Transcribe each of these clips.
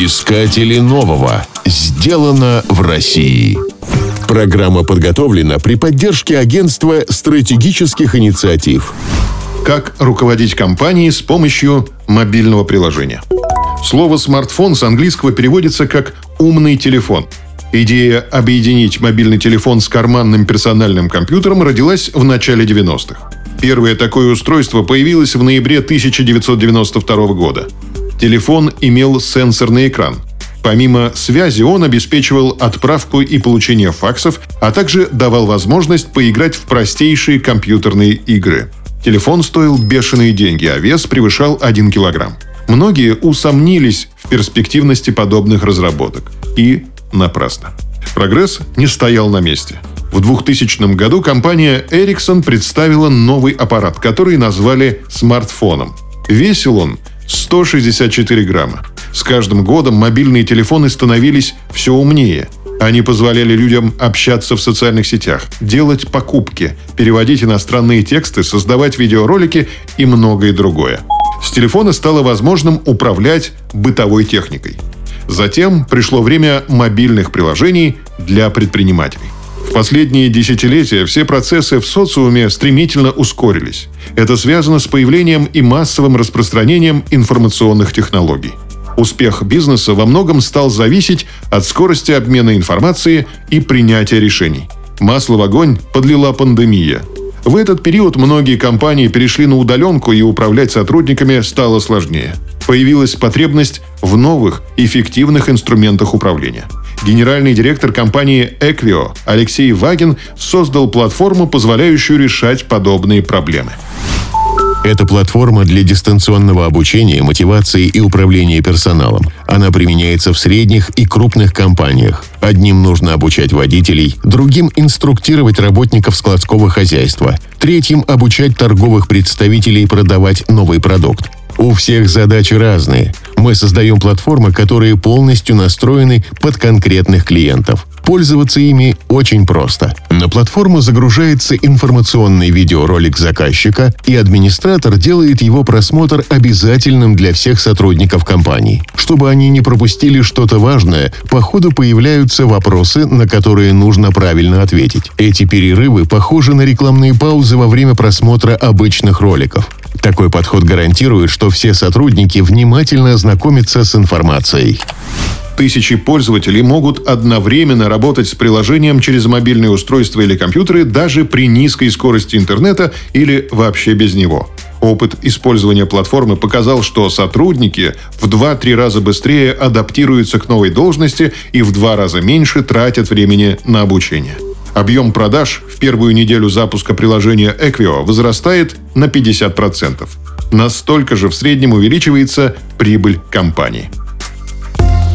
Искатели нового. Сделано в России. Программа подготовлена при поддержке Агентства стратегических инициатив. Как руководить компанией с помощью мобильного приложения. Слово «смартфон» с английского переводится как «умный телефон». Идея объединить мобильный телефон с карманным персональным компьютером родилась в начале 90-х. Первое такое устройство появилось в ноябре 1992 года. Телефон имел сенсорный экран. Помимо связи он обеспечивал отправку и получение факсов, а также давал возможность поиграть в простейшие компьютерные игры. Телефон стоил бешеные деньги, а вес превышал 1 килограмм. Многие усомнились в перспективности подобных разработок. И напрасно. Прогресс не стоял на месте. В 2000 году компания Ericsson представила новый аппарат, который назвали смартфоном. Весил он 164 грамма. С каждым годом мобильные телефоны становились все умнее. Они позволяли людям общаться в социальных сетях, делать покупки, переводить иностранные тексты, создавать видеоролики и многое другое. С телефона стало возможным управлять бытовой техникой. Затем пришло время мобильных приложений для предпринимателей. В последние десятилетия все процессы в социуме стремительно ускорились. Это связано с появлением и массовым распространением информационных технологий. Успех бизнеса во многом стал зависеть от скорости обмена информацией и принятия решений. Масло в огонь подлила пандемия. В этот период многие компании перешли на удаленку и управлять сотрудниками стало сложнее. Появилась потребность в новых, эффективных инструментах управления – Генеральный директор компании Equio Алексей Вагин создал платформу, позволяющую решать подобные проблемы. Это платформа для дистанционного обучения, мотивации и управления персоналом. Она применяется в средних и крупных компаниях. Одним нужно обучать водителей, другим – инструктировать работников складского хозяйства, третьим – обучать торговых представителей продавать новый продукт. У всех задачи разные. Мы создаем платформы, которые полностью настроены под конкретных клиентов. Пользоваться ими очень просто. На платформу загружается информационный видеоролик заказчика, и администратор делает его просмотр обязательным для всех сотрудников компании. Чтобы они не пропустили что-то важное, по ходу появляются вопросы, на которые нужно правильно ответить. Эти перерывы похожи на рекламные паузы во время просмотра обычных роликов. Такой подход гарантирует, что все сотрудники внимательно ознакомятся с информацией. Тысячи пользователей могут одновременно работать с приложением через мобильные устройства или компьютеры даже при низкой скорости интернета или вообще без него. Опыт использования платформы показал, что сотрудники в 2-3 раза быстрее адаптируются к новой должности и в два раза меньше тратят времени на обучение. Объем продаж в первую неделю запуска приложения Equio возрастает на 50%. Настолько же в среднем увеличивается прибыль компании.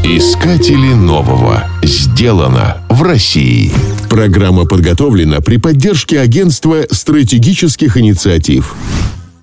Искатели нового. Сделано в России. Программа подготовлена при поддержке Агентства стратегических инициатив.